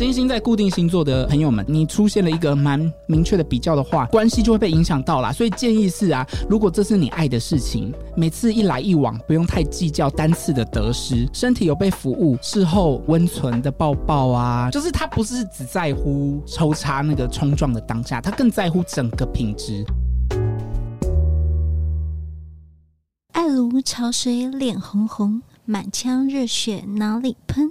金星在固定星座的朋友们，你出现了一个蛮明确的比较的话，关系就会被影响到啦。所以建议是啊，如果这是你爱的事情，每次一来一往，不用太计较单次的得失，身体有被服务，事后温存的抱抱啊，就是他不是只在乎抽插那个冲撞的当下，他更在乎整个品质。爱如潮水，脸红红，满腔热血哪里喷？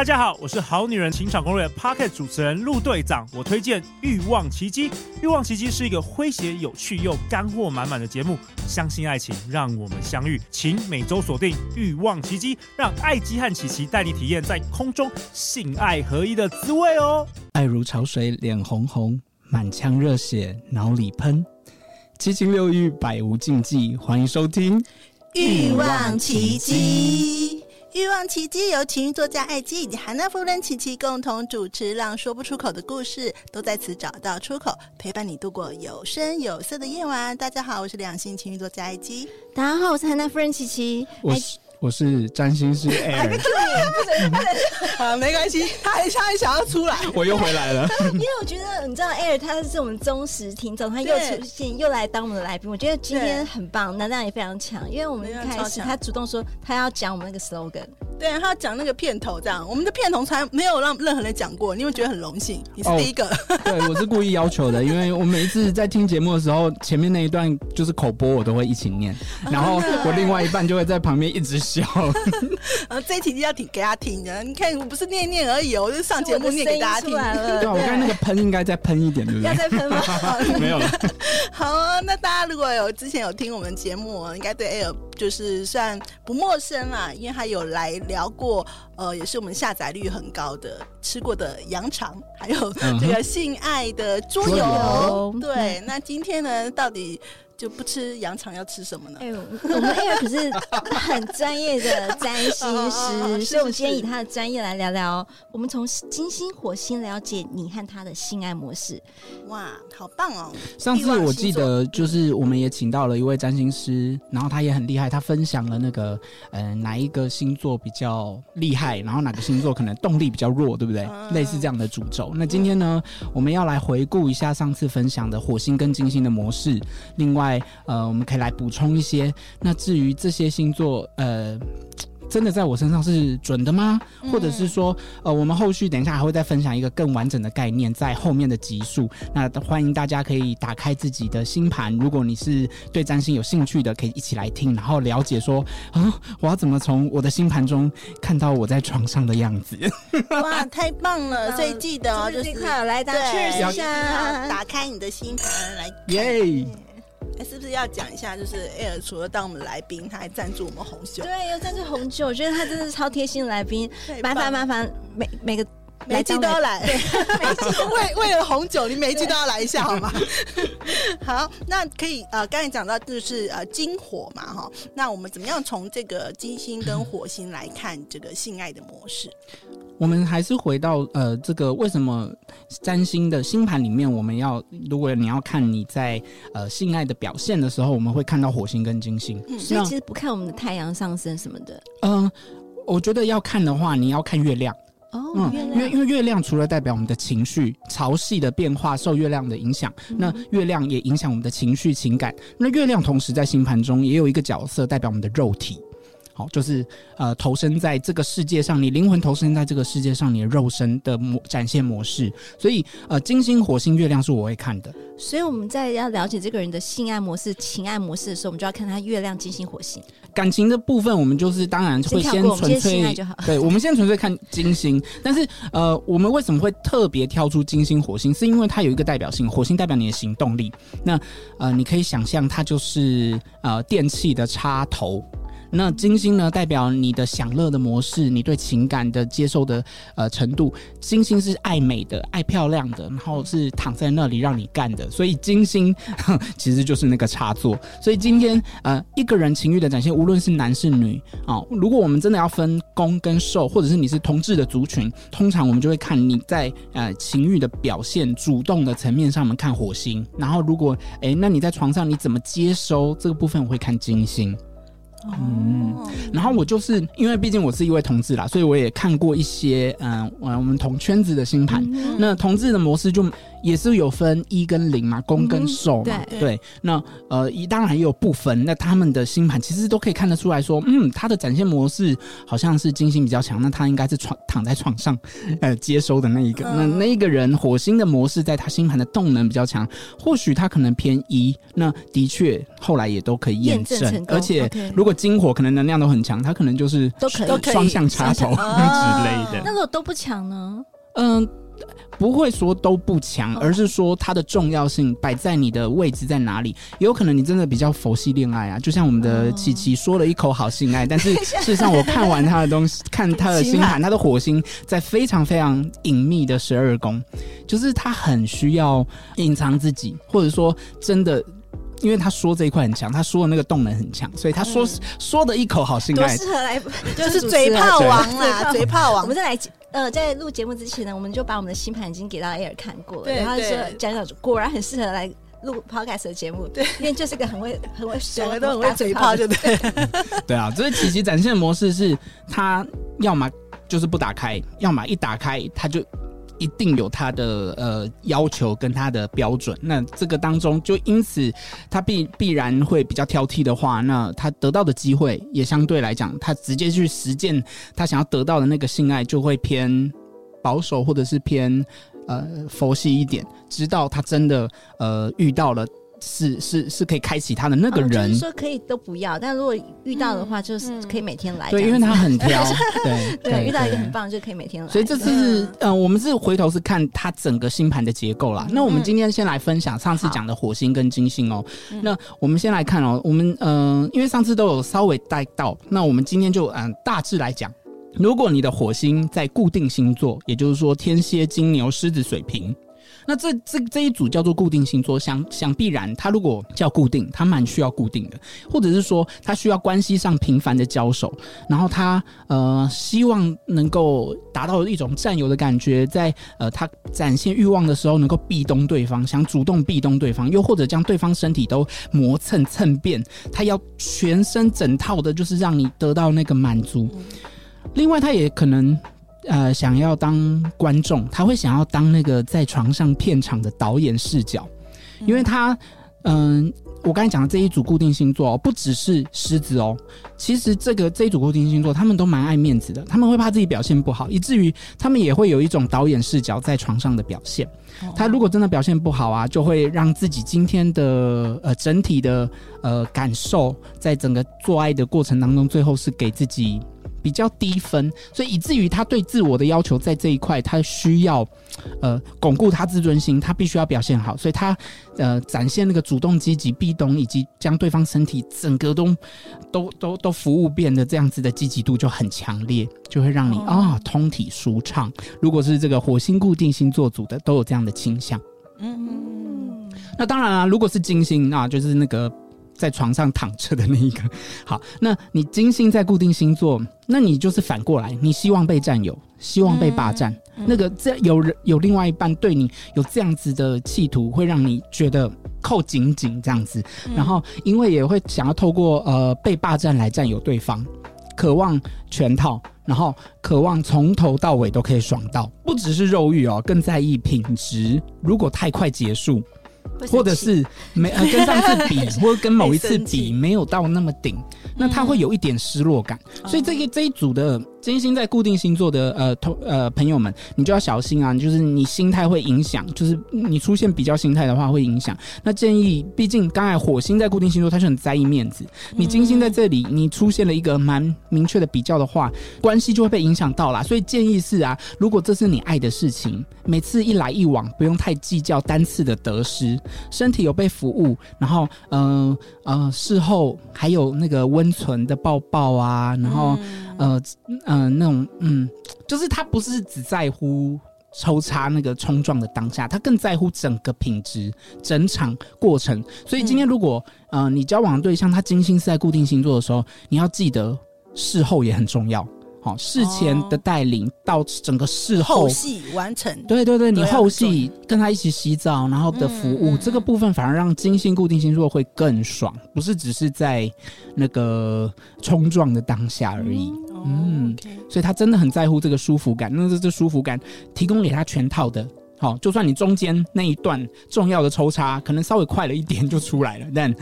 大家好，我是好女人情场攻略 Podcast 主持人陆队长。我推荐《欲望奇迹》，《欲望奇迹》是一个诙谐、有趣又干货满满的节目。相信爱情，让我们相遇，请每周锁定《欲望奇迹》，让爱姬和琪琪带你体验在空中性爱合一的滋味哦。爱如潮水，脸红红，满腔热血脑里喷，七情六欲，百无禁忌。欢迎收听《欲望琦姬》。欲望奇迹由情欲作家艾姬以及韩娜夫人琪琪共同主持，让说不出口的故事都在此找到出口，陪伴你度过有声有色的夜晚。大家好，我是两性情欲作家艾姬。大家好，我是韩娜夫人琪琪。我是。我是占星师 Air，啊，没关系，他还他还想要出来，我又回来了。因为我觉得，你知道 Air 他是我们忠实听众，他又出现又来当我们的来宾，我觉得今天很棒，能量也非常强。因为我们一开始他主动说他要讲我们那个 slogan，对，他要讲那个片头这样，我们的片头才没有让任何人讲过，你会觉得很荣幸，你是第一个。Oh, 对，我是故意要求的，因为我每一次在听节目的时候，前面那一段就是口播，我都会一起念，然后我另外一半就会在旁边一直笑。呃，这一题要听给他听的。你看，我不是念念而已，我就上节目念给大家听。对，我刚才那个喷应该再喷一点，对不对？要再喷吗？没有了。好啊，那大家如果有之前有听我们节目，应该对 Air 就是算不陌生啦，因为他有来聊过，呃，也是我们下载率很高的吃过的羊肠，还有这个性爱的桌游。嗯、对，那今天呢，到底？就不吃羊肠，要吃什么呢？哎呦，我们 Air 可是很专业的占星 师，所以我们今天以他的专业来聊聊。我们从金星、火星了解你和他的性爱模式。哇，好棒哦！上次我记得就是我们也请到了一位占星师，然后他也很厉害，他分享了那个呃哪一个星座比较厉害，然后哪个星座可能动力比较弱，对不对？嗯、类似这样的诅咒。那今天呢，我们要来回顾一下上次分享的火星跟金星的模式，另外。呃，我们可以来补充一些。那至于这些星座，呃，真的在我身上是准的吗？或者是说，呃，我们后续等一下还会再分享一个更完整的概念，在后面的集数。那欢迎大家可以打开自己的星盘，如果你是对占星有兴趣的，可以一起来听，然后了解说，啊，我要怎么从我的星盘中看到我在床上的样子？哇，太棒了！所以记得哦，就是快来打开一下，打开你的星盘来，耶。Yeah. 是不是要讲一下？就是 Air 除了当我们来宾，他还赞助我们红酒。对，有赞助红酒，我觉得他真的是超贴心的来宾。麻烦麻烦，每每个每季都要来。对，每季为 为了红酒，你每一季都要来一下好吗？好，那可以呃，刚才讲到就是呃金火嘛哈，那我们怎么样从这个金星跟火星来看这个性爱的模式？我们还是回到呃，这个为什么占星的星盘里面，我们要如果你要看你在呃性爱的表现的时候，我们会看到火星跟金星。嗯，所以其实不看我们的太阳上升什么的。嗯、呃，我觉得要看的话，你要看月亮。哦，嗯、月亮。因为因为月亮除了代表我们的情绪、潮汐的变化受月亮的影响，嗯、那月亮也影响我们的情绪、情感。那月亮同时在星盘中也有一个角色，代表我们的肉体。就是呃，投身在这个世界上，你灵魂投身在这个世界上，你的肉身的模展现模式。所以呃，金星、火星、月亮是我会看的。所以我们在要了解这个人的性爱模式、情爱模式的时候，我们就要看他月亮、金星、火星。感情的部分，我们就是当然会先纯粹，对，我们先纯粹看金星。但是呃，我们为什么会特别挑出金星、火星？是因为它有一个代表性，火星代表你的行动力。那呃，你可以想象它就是呃电器的插头。那金星呢，代表你的享乐的模式，你对情感的接受的呃程度。金星是爱美的、爱漂亮的，然后是躺在那里让你干的。所以金星 其实就是那个插座。所以今天呃，一个人情欲的展现，无论是男是女哦，如果我们真的要分攻跟受，或者是你是同志的族群，通常我们就会看你在呃情欲的表现、主动的层面上，我们看火星。然后如果哎，那你在床上你怎么接收这个部分，我会看金星。嗯，然后我就是因为毕竟我是一位同志啦，所以我也看过一些嗯，我们同圈子的星盘。嗯、那同志的模式就。也是有分一跟零嘛，攻跟受嘛，嗯、对，对。那呃，一当然也有不分。那他们的星盘其实都可以看得出来说，嗯，他的展现模式好像是金星比较强，那他应该是床躺在床上 呃接收的那一个。嗯、那那一个人火星的模式在他星盘的动能比较强，或许他可能偏一。那的确后来也都可以验证，而且如果金火可能能量都很强，他可能就是都可以双向插头 之类的。那如果都不强呢？嗯。不会说都不强，而是说它的重要性摆在你的位置在哪里。有可能你真的比较佛系恋爱啊，就像我们的琪琪说了一口好性爱，但是 事实上我看完他的东西，看他的星盘，他的火星在非常非常隐秘的十二宫，就是他很需要隐藏自己，或者说真的。因为他说这一块很强，他说的那个动能很强，所以他说、嗯、说的一口好性爱，适合来就是嘴炮王啦，嘴炮王。我们再来呃，在录节目之前呢，我们就把我们的星盘已经给到 Air 看过了，对然后说讲讲，果然很适合来录 Podcast 的节目，对，因为就是个很会很会说，两个都很会嘴炮，对不对？对啊，所以琪琪展现的模式是，他要么就是不打开，要么一打开他就。一定有他的呃要求跟他的标准，那这个当中就因此他必必然会比较挑剔的话，那他得到的机会也相对来讲，他直接去实践他想要得到的那个性爱就会偏保守或者是偏呃佛系一点，直到他真的呃遇到了。是是是可以开启他的那个人，哦就是、说可以都不要，但如果遇到的话，就是可以每天来。对，因为他很挑，对遇到一个很棒就可以每天来。所以这次是嗯、呃，我们是回头是看他整个星盘的结构啦。嗯、那我们今天先来分享上次讲的火星跟金星哦。好那我们先来看哦，我们嗯、呃，因为上次都有稍微带到，那我们今天就嗯、呃，大致来讲，如果你的火星在固定星座，也就是说天蝎、金牛、狮子、水瓶。那这这这一组叫做固定星座，想想必然，他如果叫固定，他蛮需要固定的，或者是说他需要关系上频繁的交手，然后他呃希望能够达到一种占有的感觉，在呃他展现欲望的时候能够壁咚对方，想主动壁咚对方，又或者将对方身体都磨蹭蹭遍，他要全身整套的，就是让你得到那个满足。另外，他也可能。呃，想要当观众，他会想要当那个在床上片场的导演视角，因为他，嗯、呃，我刚才讲的这一组固定星座，哦不只是狮子哦，其实这个这一组固定星座，他们都蛮爱面子的，他们会怕自己表现不好，以至于他们也会有一种导演视角在床上的表现。他如果真的表现不好啊，就会让自己今天的呃整体的呃感受，在整个做爱的过程当中，最后是给自己。比较低分，所以以至于他对自我的要求在这一块，他需要呃巩固他自尊心，他必须要表现好，所以他呃展现那个主动积极、壁咚以及将对方身体整个都都都都服务变的这样子的积极度就很强烈，就会让你啊、哦、通体舒畅。如果是这个火星固定星座组的，都有这样的倾向。嗯，那当然了、啊，如果是金星，那就是那个。在床上躺着的那一个，好，那你金星在固定星座，那你就是反过来，你希望被占有，希望被霸占，嗯、那个这有人有另外一半对你有这样子的企图，会让你觉得扣紧紧这样子，嗯、然后因为也会想要透过呃被霸占来占有对方，渴望全套，然后渴望从头到尾都可以爽到，不只是肉欲哦，更在意品质，如果太快结束。或者是没呃跟上次比，或者跟某一次比没有到那么顶，那他会有一点失落感。所以这个这一组的金星在固定星座的呃同呃朋友们，你就要小心啊！就是你心态会影响，就是你出现比较心态的话会影响。那建议，毕竟刚才火星在固定星座，他是很在意面子。你金星在这里，你出现了一个蛮明确的比较的话，关系就会被影响到啦。所以建议是啊，如果这是你爱的事情，每次一来一往，不用太计较单次的得失，身体有被服务，然后嗯呃，呃事后还有那个温存的抱抱啊，然后。呃，嗯、呃，那种，嗯，就是他不是只在乎抽插那个冲撞的当下，他更在乎整个品质、整场过程。所以今天如果，嗯、呃，你交往的对象他金星是在固定星座的时候，你要记得事后也很重要。好，事前的带领到整个事后戏完成，对对对，你后戏跟他一起洗澡，然后的服务、嗯、这个部分反而让金星固定星座会更爽，不是只是在那个冲撞的当下而已。嗯，嗯、所以他真的很在乎这个舒服感，那这这舒服感提供给他全套的。好，就算你中间那一段重要的抽插可能稍微快了一点就出来了，但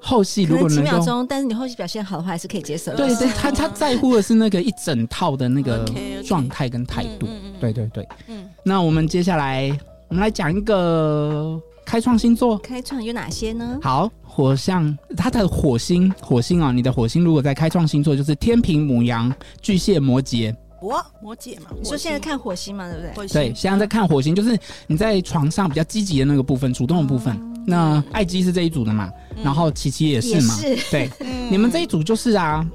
后戏如果能几秒钟，但是你后戏表现好的话，还是可以接受。对对，他他在乎的是那个一整套的那个状态跟态度。对对对，嗯。那我们接下来我们来讲一个开创星座，开创有哪些呢？好，火象，它的火星，火星啊，你的火星如果在开创星座，就是天平、母羊、巨蟹、摩羯。我？摩羯嘛，你说现在看火星嘛，对不对？对，现在在看火星，就是你在床上比较积极的那个部分，主动的部分。嗯、那艾姬是这一组的嘛，嗯、然后琪琪也是嘛，是。对，嗯、你们这一组就是啊，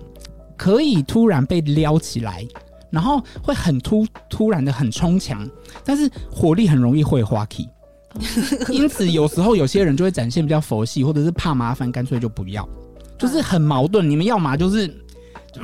可以突然被撩起来，然后会很突突然的很冲强，但是火力很容易会花气，因此有时候有些人就会展现比较佛系，或者是怕麻烦，干脆就不要，就是很矛盾。你们要么就是。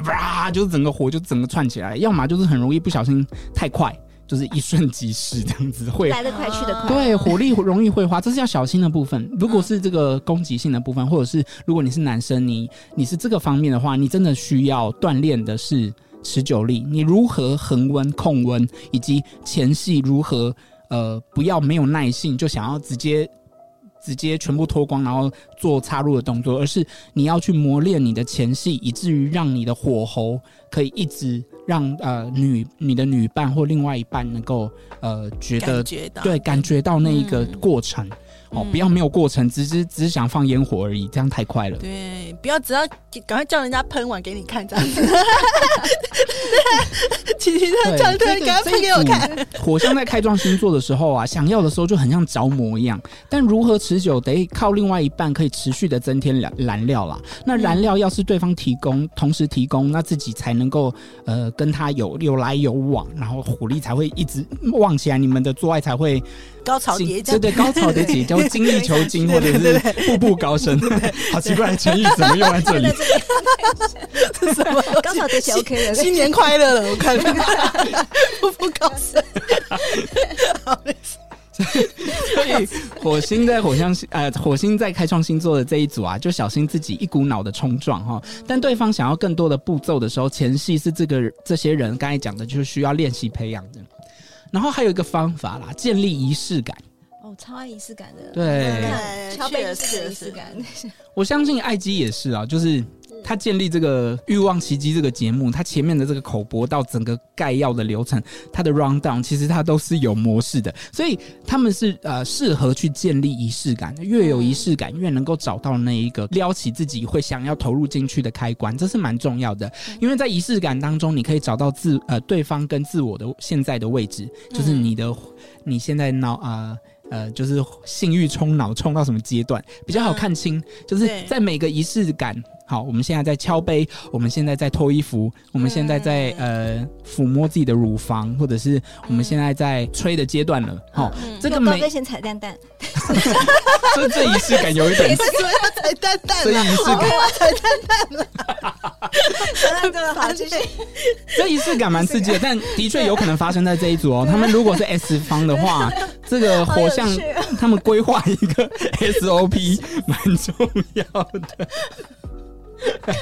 哇！就是整个火就整个串起来，要么就是很容易不小心太快，就是一瞬即逝这样子，会来得快去得快。对，火力容易会花，这是要小心的部分。如果是这个攻击性的部分，或者是如果你是男生，你你是这个方面的话，你真的需要锻炼的是持久力。你如何恒温控温，以及前戏如何呃不要没有耐性就想要直接。直接全部脱光，然后做插入的动作，而是你要去磨练你的前戏，以至于让你的火候可以一直让呃女你的女伴或另外一半能够呃觉得对感觉到那一个过程。嗯哦，不要没有过程，只是只是想放烟火而已，这样太快了。对，不要只要赶快叫人家喷完给你看这样子。其实这样对，赶快喷给我看。火象在开创星座的时候啊，想要的时候就很像着魔一样，但如何持久，得靠另外一半可以持续的增添燃燃料啦。那燃料要是对方提供，同时提供，那自己才能够呃跟他有有来有往，然后火力才会一直旺起来，你们的做爱才会。高潮迭起，对对，高潮迭起叫精益求精，或者是步步高升。好奇怪的成语怎么用在这里？什么？高潮迭起 OK 了，新年快乐了！我看，步步高升。所以火星在火象星呃，火星在开创星座的这一组啊，就小心自己一股脑的冲撞哈。但对方想要更多的步骤的时候，前戏是这个这些人刚才讲的，就是需要练习培养的。然后还有一个方法啦，建立仪式感。哦，超爱仪式感的。对，超被仪式感。我相信艾姬也是啊，就是。他建立这个《欲望奇迹》这个节目，他前面的这个口播到整个概要的流程，他的 round down 其实他都是有模式的，所以他们是呃适合去建立仪式感，越有仪式感，越能够找到那一个撩起自己会想要投入进去的开关，这是蛮重要的。因为在仪式感当中，你可以找到自呃对方跟自我的现在的位置，就是你的你现在脑啊。呃呃，就是性欲冲脑冲到什么阶段比较好看清？嗯、就是在每个仪式感，好，我们现在在敲杯，我们现在在脱衣服，我们现在在呃抚摸自己的乳房，或者是我们现在在吹的阶段了。好、这个每先踩蛋蛋，这这仪式感有一点，为什么要踩蛋蛋？这仪式感踩蛋蛋了。这个好继续，这仪式感蛮刺激的，但的确有可能发生在这一组哦。他们如果是 S 方的话，这个火象他们规划一个 SOP 蛮重要的。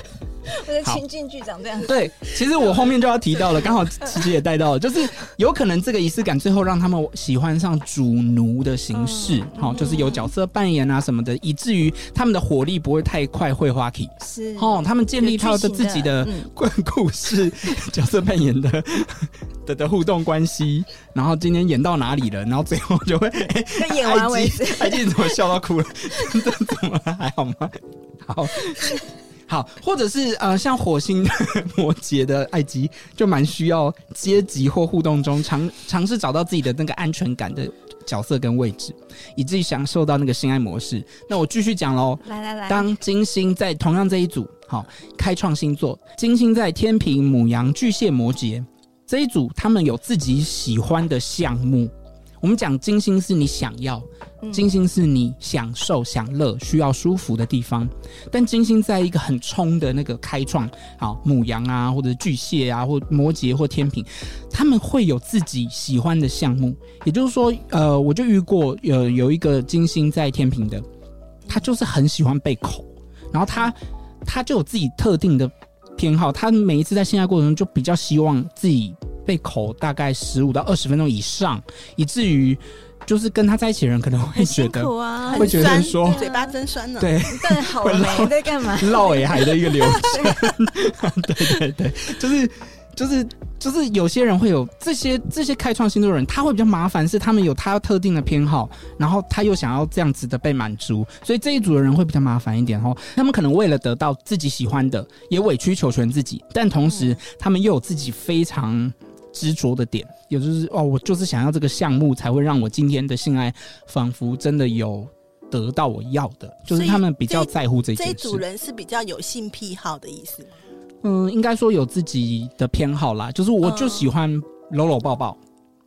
我的气情境剧长这样。对，其实我后面就要提到了，刚好琪琪也带到了，就是有可能这个仪式感最后让他们喜欢上主奴的形式，好、嗯，就是有角色扮演啊什么的，以至于他们的火力不会太快会花体。是哦，他们建立他的自己的故 故事、嗯、角色扮演的的的互动关系，然后今天演到哪里了，然后最后就会 演完为止。艾姬怎么笑到哭了？这怎么了？还好吗？好。好，或者是呃，像火星 摩羯的艾姬，就蛮需要阶级或互动中尝尝试找到自己的那个安全感的角色跟位置，以至于享受到那个性爱模式。那我继续讲喽。来来来，当金星在同样这一组，好，开创星座，金星在天平、母羊、巨蟹、摩羯这一组，他们有自己喜欢的项目。我们讲金星是你想要，金星是你享受、享乐、需要舒服的地方。但金星在一个很冲的那个开创，好，母羊啊，或者巨蟹啊，或摩羯或天平，他们会有自己喜欢的项目。也就是说，呃，我就遇过有有一个金星在天平的，他就是很喜欢被口，然后他他就有自己特定的偏好，他每一次在性爱过程中就比较希望自己。被口大概十五到二十分钟以上，以至于就是跟他在一起的人可能会觉得，啊、会觉得说嘴巴真酸呢。对，但好美在干嘛？唠尾还的一个流程。对对对，就是就是就是有些人会有这些这些开创星座的人，他会比较麻烦，是他们有他特定的偏好，然后他又想要这样子的被满足，所以这一组的人会比较麻烦一点哦。他们可能为了得到自己喜欢的，也委曲求全自己，但同时他们又有自己非常。执着的点，也就是哦，我就是想要这个项目，才会让我今天的性爱仿佛真的有得到我要的。就是他们比较在乎这件事。这组人是比较有性癖好的意思吗？嗯，应该说有自己的偏好啦。就是我就喜欢搂搂抱抱。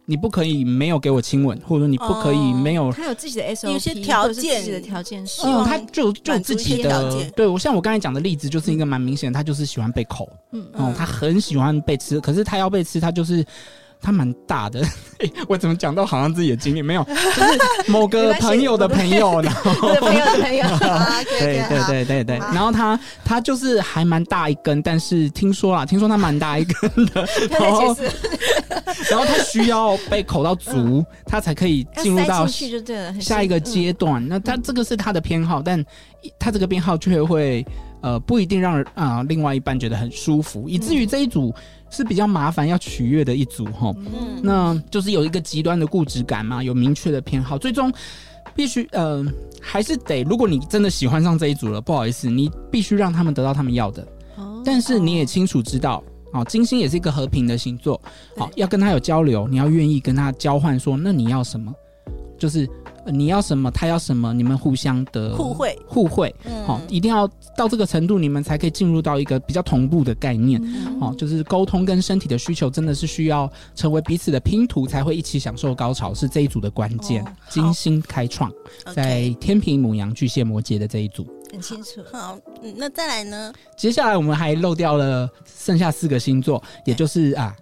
你不可以没有给我亲吻，或者说你不可以没有。他有自己的 SOP，有些条件，自己的条件是。嗯，他就就自己的。对，我像我刚才讲的例子，就是一个蛮明显的，他就是喜欢被口，嗯，哦，他很喜欢被吃，可是他要被吃，他就是。他蛮大的，欸，我怎么讲到好像自己的经历？没有？就是某个朋友的朋友，然后。朋友的朋友，对对对对对，然后他他就是还蛮大一根，但是听说啦，听说他蛮大一根的，然后然后他需要被口到足，他才可以进入到下一个阶段。那他这个是他的偏好，但他这个偏好却会呃不一定让啊、呃、另外一半觉得很舒服，以至于这一组。是比较麻烦要取悦的一组哈，嗯，那就是有一个极端的固执感嘛，有明确的偏好，最终必须呃还是得，如果你真的喜欢上这一组了，不好意思，你必须让他们得到他们要的，哦，但是你也清楚知道，哦，金星也是一个和平的星座，好，要跟他有交流，你要愿意跟他交换，说那你要什么，就是。你要什么，他要什么，你们互相的互惠，互惠，好、嗯哦，一定要到这个程度，你们才可以进入到一个比较同步的概念，嗯、哦，就是沟通跟身体的需求真的是需要成为彼此的拼图，才会一起享受高潮，是这一组的关键。哦、金星开创在天平、母羊、巨蟹、摩羯的这一组，很清楚。好，那再来呢？接下来我们还漏掉了剩下四个星座，也就是啊。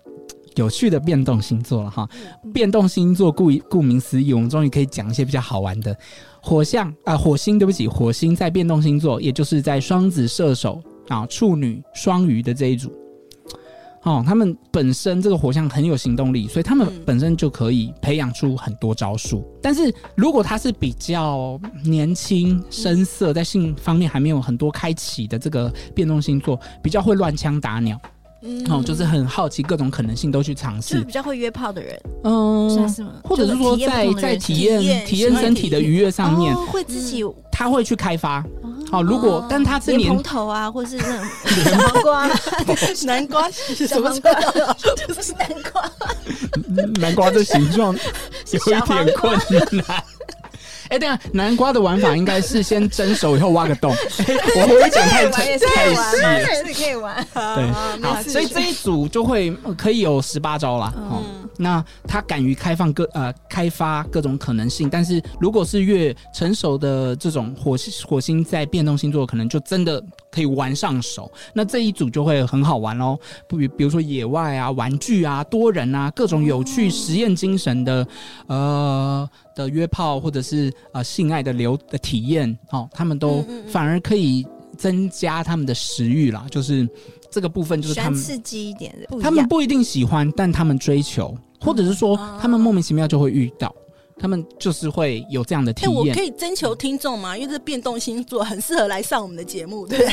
有趣的变动星座了哈，变动星座顾顾名思义，我们终于可以讲一些比较好玩的。火象啊，火星，对不起，火星在变动星座，也就是在双子、射手啊、处女、双鱼的这一组。哦，他们本身这个火象很有行动力，所以他们本身就可以培养出很多招数。但是如果他是比较年轻、深色，在性方面还没有很多开启的这个变动星座，比较会乱枪打鸟。嗯，哦，就是很好奇各种可能性都去尝试，是比较会约炮的人，嗯，算是吗？或者是说在在体验体验身体的愉悦上面，会自己他会去开发。好，如果但他是莲蓬头啊，或是那种小黄瓜、南瓜，什么瓜？就是南瓜，南瓜的形状 有一点困难。哎，等下，南瓜的玩法应该是先蒸熟以后挖个洞。我们会讲太太太细，是可以玩。对，好，所以这一组就会可以有十八招啦。哦，那他敢于开放各呃开发各种可能性，但是如果是越成熟的这种火星火星在变动星座，可能就真的可以玩上手。那这一组就会很好玩哦，比比如说野外啊、玩具啊、多人啊、各种有趣实验精神的呃。的约炮或者是呃性爱的流的体验，哦，他们都反而可以增加他们的食欲啦，就是这个部分就是他们刺激一点的，他们不一定喜欢，但他们追求，或者是说他们莫名其妙就会遇到。他们就是会有这样的体验。我可以征求听众吗？因为这变动星座很适合来上我们的节目，对不对？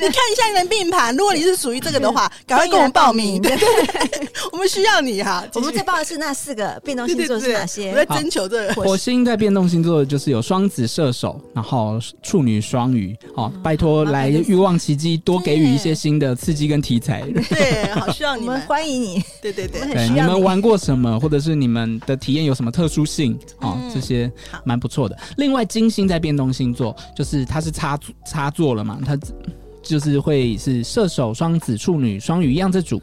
你看一下你的命盘，如果你是属于这个的话，赶快跟我们报名。对，我们需要你哈。我们再报的是那四个变动星座是哪些？我在征求这个。火星在变动星座就是有双子、射手，然后处女、双鱼。好，拜托来欲望奇迹多给予一些新的刺激跟题材。对，好需要你们，欢迎你。对对对，对，你们玩过什么，或者是你们。的体验有什么特殊性？哦，这些蛮不错的。另外，金星在变动星座，就是它是插插座了嘛，它就是会是射手、双子、处女、双鱼一样这组，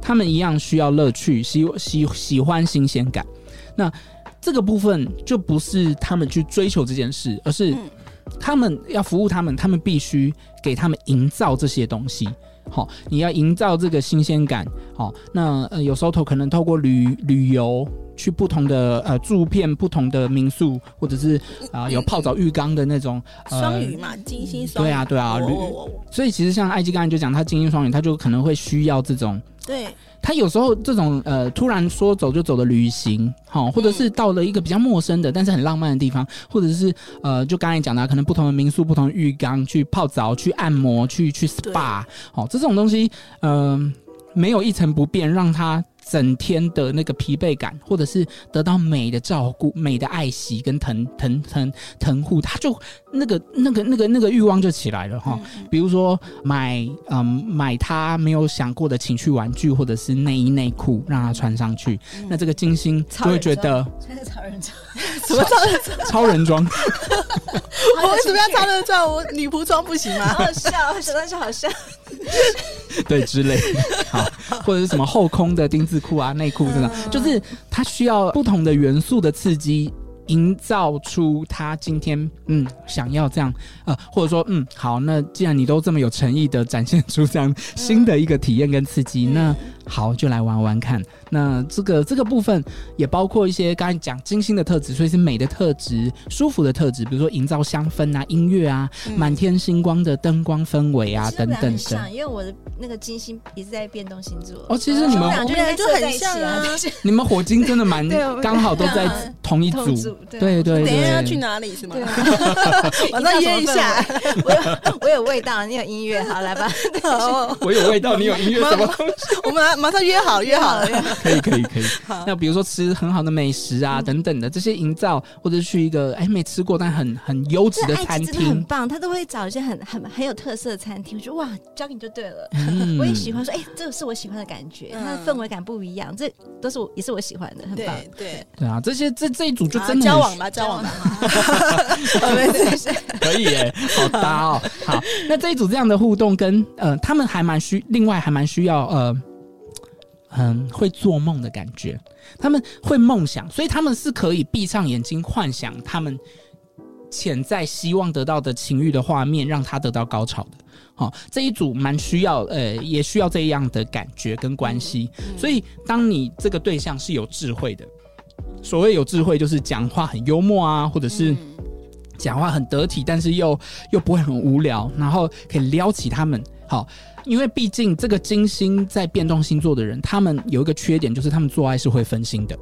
他们一样需要乐趣，喜喜喜欢新鲜感。那这个部分就不是他们去追求这件事，而是他们要服务他们，他们必须给他们营造这些东西。好，你要营造这个新鲜感。好，那呃，有时候头可能透过旅旅游。去不同的呃住片不同的民宿，或者是啊、呃、有泡澡浴缸的那种双鱼嘛，金星双鱼。对啊对啊，所以其实像艾基刚才就讲，他金星双鱼，他就可能会需要这种。对。他有时候这种呃突然说走就走的旅行，好，或者是到了一个比较陌生的但是很浪漫的地方，或者是呃就刚才讲的，可能不同的民宿、不同的浴缸去泡澡、去按摩、去去 SPA，好，这种东西嗯、呃、没有一成不变，让他。整天的那个疲惫感，或者是得到美的照顾、美的爱惜跟疼疼疼疼护，他就那个那个那个那个欲望就起来了哈。嗯、比如说买嗯买他没有想过的情趣玩具，或者是内衣内裤让他穿上去，嗯、那这个金星就会觉得穿个超人装，什么超人装？超人装？我为什么要超人装？我女仆装不行吗？好笑，想到就好笑。对，之类好，或者是什么后空的丁字裤啊、内裤这种，就是它需要不同的元素的刺激，营造出他今天嗯想要这样呃，或者说嗯好，那既然你都这么有诚意的展现出这样新的一个体验跟刺激，那好，就来玩玩看。那这个这个部分也包括一些刚才讲金星的特质，所以是美的特质、舒服的特质，比如说营造香氛啊、音乐啊、满、嗯、天星光的灯光氛围啊等等等。因为我的那个金星也是在变动星座哦，其实你们俩就就很像啊，你们火星真的蛮 刚好都在同一组，对对对。等一下要去哪里是吗？马上 约一下。我有我有味道，你有音乐，好来吧。我有味道，你有音乐，什么东西？我们马上约好，约好了。可以可以可以，那比如说吃很好的美食啊，等等的这些营造，或者是去一个哎没吃过但很很优质的餐厅，很棒，他都会找一些很很很有特色的餐厅。我觉得哇，交给你就对了。我也喜欢说，哎，这个是我喜欢的感觉，它的氛围感不一样，这都是我也是我喜欢的，很棒。对对啊，这些这这一组就真的交往吧，交往吧，可以耶，好搭哦。好，那这一组这样的互动跟呃，他们还蛮需，另外还蛮需要呃。嗯，会做梦的感觉，他们会梦想，所以他们是可以闭上眼睛幻想他们潜在希望得到的情欲的画面，让他得到高潮的。好、哦，这一组蛮需要，呃，也需要这样的感觉跟关系。嗯、所以，当你这个对象是有智慧的，所谓有智慧，就是讲话很幽默啊，或者是讲话很得体，但是又又不会很无聊，然后可以撩起他们。好、哦。因为毕竟这个金星在变动星座的人，他们有一个缺点，就是他们做爱是会分心的。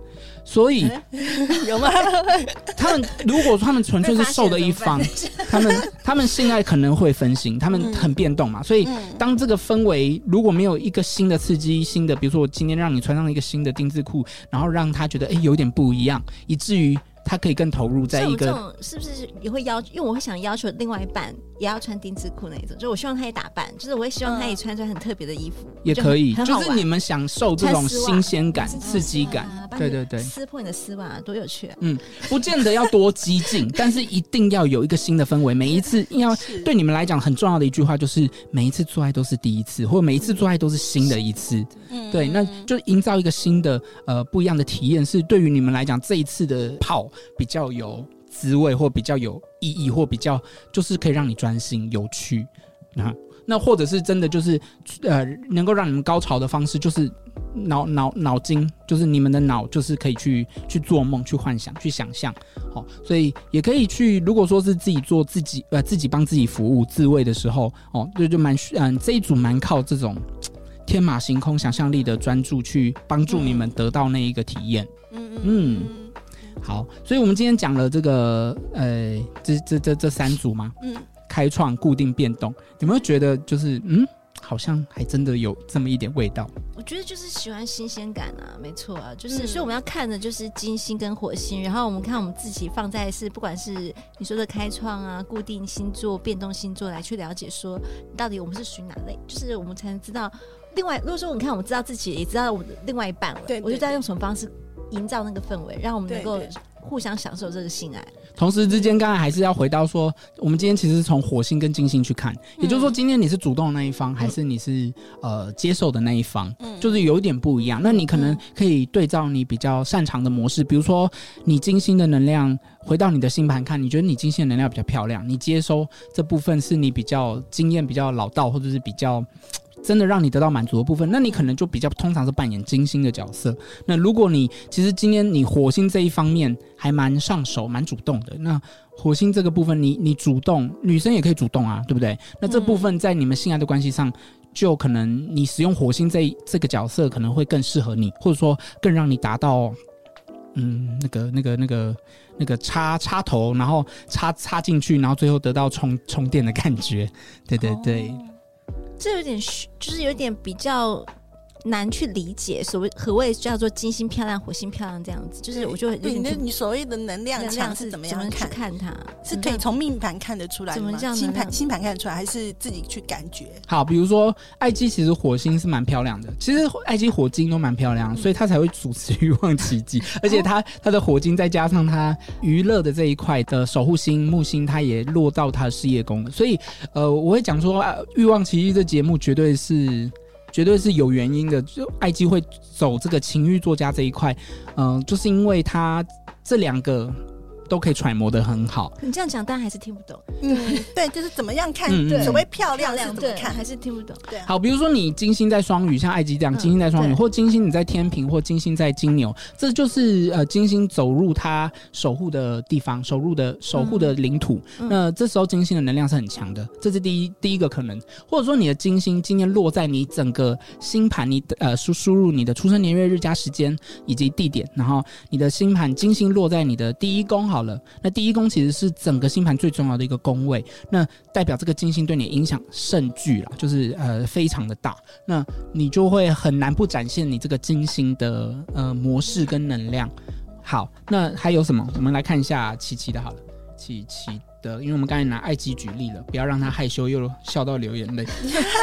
所以 有吗？他们如果说他们纯粹是受的一方，他们他们性爱可能会分心，他们很变动嘛。所以当这个氛围如果没有一个新的刺激，新的，比如说我今天让你穿上一个新的丁字裤，然后让他觉得哎有点不一样，以至于。他可以更投入在一个，这种是不是也会要？因为我会想要求另外一半也要穿丁字裤那一种，就我希望他也打扮，就是我也希望他也穿穿很特别的衣服，也可以，就是你们享受这种新鲜感、刺激感，对对对，撕破你的丝袜多有趣啊！嗯，不见得要多激进，但是一定要有一个新的氛围。每一次要对你们来讲很重要的一句话就是：每一次做爱都是第一次，或者每一次做爱都是新的一次。嗯，对，那就营造一个新的呃不一样的体验，是对于你们来讲这一次的泡。比较有滋味，或比较有意义，或比较就是可以让你专心、有趣，那那或者是真的就是呃，能够让你们高潮的方式，就是脑脑脑筋，就是你们的脑，就是可以去去做梦、去幻想、去想象。好，所以也可以去。如果说是自己做自己呃自己帮自己服务自慰的时候，哦，就就蛮嗯这一组蛮靠这种天马行空、想象力的专注去帮助你们得到那一个体验。嗯嗯嗯。好，所以我们今天讲了这个呃这这这这三组嘛，嗯，开创、固定、变动，有没有觉得就是嗯？好像还真的有这么一点味道。我觉得就是喜欢新鲜感啊，没错啊，就是、嗯、所以我们要看的就是金星跟火星，然后我们看我们自己放在是不管是你说的开创啊、固定星座、变动星座来去了解说到底我们是属于哪类，就是我们才能知道。另外，如果说你看我们知道自己，也知道我们的另外一半了，对，我就知道用什么方式营造那个氛围，让我们能够。互相享受这个性爱，同时之间，刚才还是要回到说，我们今天其实是从火星跟金星去看，也就是说，今天你是主动的那一方，还是你是呃接受的那一方，就是有一点不一样。那你可能可以对照你比较擅长的模式，比如说你金星的能量回到你的星盘看，你觉得你金星的能量比较漂亮，你接收这部分是你比较经验比较老道，或者是比较。真的让你得到满足的部分，那你可能就比较通常是扮演金星的角色。那如果你其实今天你火星这一方面还蛮上手、蛮主动的，那火星这个部分你你主动，女生也可以主动啊，对不对？那这部分在你们性爱的关系上，就可能你使用火星这这个角色可能会更适合你，或者说更让你达到嗯那个那个那个那个插插头，然后插插进去，然后最后得到充充电的感觉。对对对。哦这有点虚，就是有点比较难去理解，所谓何谓叫做金星漂亮、火星漂亮这样子，就是我就很对，那你所谓的能量强是怎么样看？去看它是可以从命盘看得出来吗？星盘星盘看得出来，还是自己去感觉？好，比如说艾姬，其实火星是蛮漂亮的，其实艾姬火金都蛮漂亮，所以他才会主持欲望奇迹，而且他他的火金再加上他娱乐的这一块的守护星木星，他也落到他的事业宫了，所以呃，我会讲说欲望奇迹这节目绝对是。绝对是有原因的，就爱机会走这个情欲作家这一块，嗯、就是因为他这两个。都可以揣摩的很好。你这样讲，但还是听不懂。嗯，对，就是怎么样看？对，所谓漂亮是怎么看？还是听不懂？对。好，比如说你金星在双鱼，像艾姬这样，金星在双鱼，或金星你在天平，或金星在金牛，这就是呃金星走入他守护的地方，守入的守护的领土。那这时候金星的能量是很强的，这是第一第一个可能。或者说你的金星今天落在你整个星盘，你呃输输入你的出生年月日加时间以及地点，然后你的星盘金星落在你的第一宫，好。了，那第一宫其实是整个星盘最重要的一个宫位，那代表这个金星对你影响甚巨了，就是呃非常的大，那你就会很难不展现你这个金星的呃模式跟能量。好，那还有什么？我们来看一下琪琪的，好了，琪琪的，因为我们刚才拿艾姬举例了，不要让他害羞又笑到流眼泪。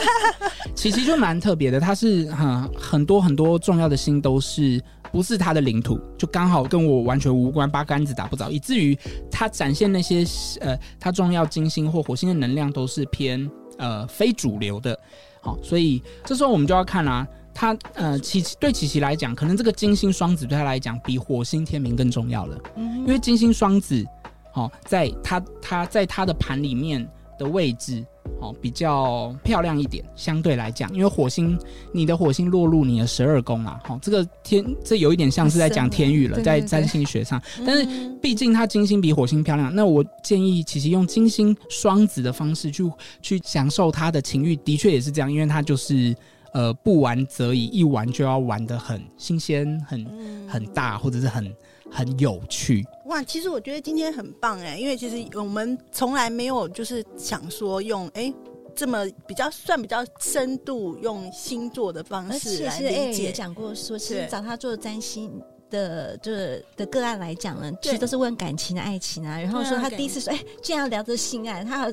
琪琪就蛮特别的，他是很很多很多重要的星都是。不是他的领土，就刚好跟我完全无关，八竿子打不着，以至于他展现那些呃，他重要金星或火星的能量都是偏呃非主流的。好，所以这时候我们就要看啊，他呃琪琪对琪琪来讲，可能这个金星双子对他来讲比火星天秤更重要了，因为金星双子，好，在他他在他的盘里面的位置。哦，比较漂亮一点，相对来讲，因为火星，你的火星落入你的十二宫啊，好、哦，这个天，这有一点像是在讲天宇了，在占星学上。但是毕竟它金星比火星漂亮，那我建议其实用金星双子的方式去去享受它的情欲，的确也是这样，因为它就是呃不玩则已，一玩就要玩的很新鲜、很很大，或者是很。很有趣哇！其实我觉得今天很棒哎，因为其实我们从来没有就是想说用哎、欸、这么比较算比较深度用星座的方式来理解。讲过说，其实找他做占星的就是的个案来讲呢，其实都是问感情的爱情啊。然后说他第一次说哎，既然要聊着性爱，他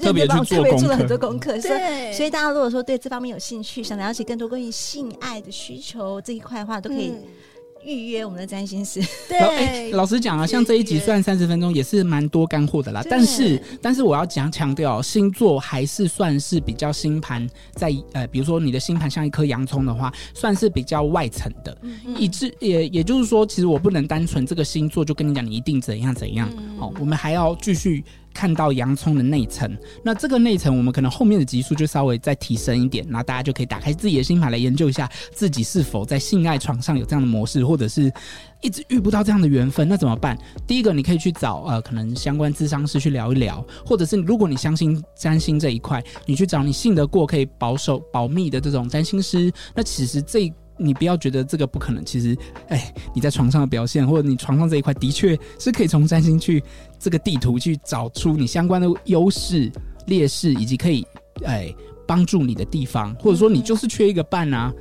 特别去做特别做了很多功课。对，所以大家如果说对这方面有兴趣，想了解更多关于性爱的需求这一块的话，都可以。预约我们的占星师。对，老、欸、老实讲啊，像这一集算三十分钟，也是蛮多干货的啦。但是，但是我要讲强调，星座还是算是比较星盘在呃，比如说你的星盘像一颗洋葱的话，算是比较外层的。以致也也就是说，其实我不能单纯这个星座就跟你讲，你一定怎样怎样。嗯、哦，我们还要继续看到洋葱的内层。那这个内层，我们可能后面的级数就稍微再提升一点，那大家就可以打开自己的星盘来研究一下自己是否在性爱床上有这样的模式，或者是一直遇不到这样的缘分，那怎么办？第一个，你可以去找呃，可能相关智商师去聊一聊，或者是如果你相信占星这一块，你去找你信得过、可以保守保密的这种占星师。那其实这。你不要觉得这个不可能，其实，哎，你在床上的表现，或者你床上这一块，的确是可以从占星去这个地图去找出你相关的优势、劣势，以及可以，哎，帮助你的地方，或者说你就是缺一个伴啊。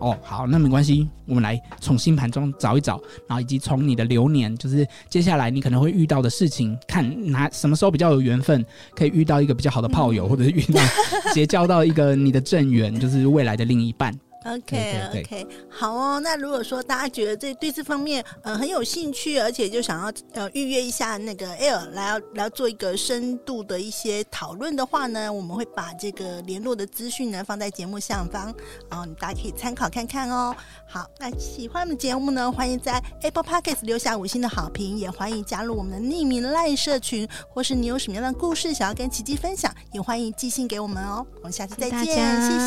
哦，好，那没关系，我们来从星盘中找一找，然后以及从你的流年，就是接下来你可能会遇到的事情，看哪什么时候比较有缘分，可以遇到一个比较好的炮友，或者是遇到 结交到一个你的正缘，就是未来的另一半。OK OK，好哦。那如果说大家觉得这对这方面呃很有兴趣，而且就想要呃预约一下那个 Air 来要来做一个深度的一些讨论的话呢，我们会把这个联络的资讯呢放在节目下方，然后大家可以参考看看哦。好，那喜欢我们节目呢，欢迎在 Apple Podcast 留下五星的好评，也欢迎加入我们的匿名赖社群，或是你有什么样的故事想要跟奇迹分享，也欢迎寄信给我们哦。我们下次再见，谢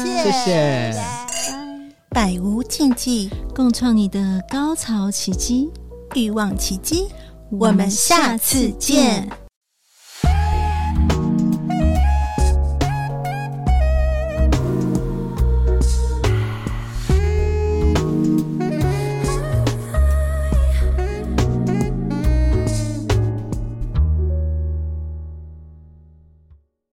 谢，谢谢。百无禁忌，共创你的高潮奇迹，欲望奇迹。我们下次见。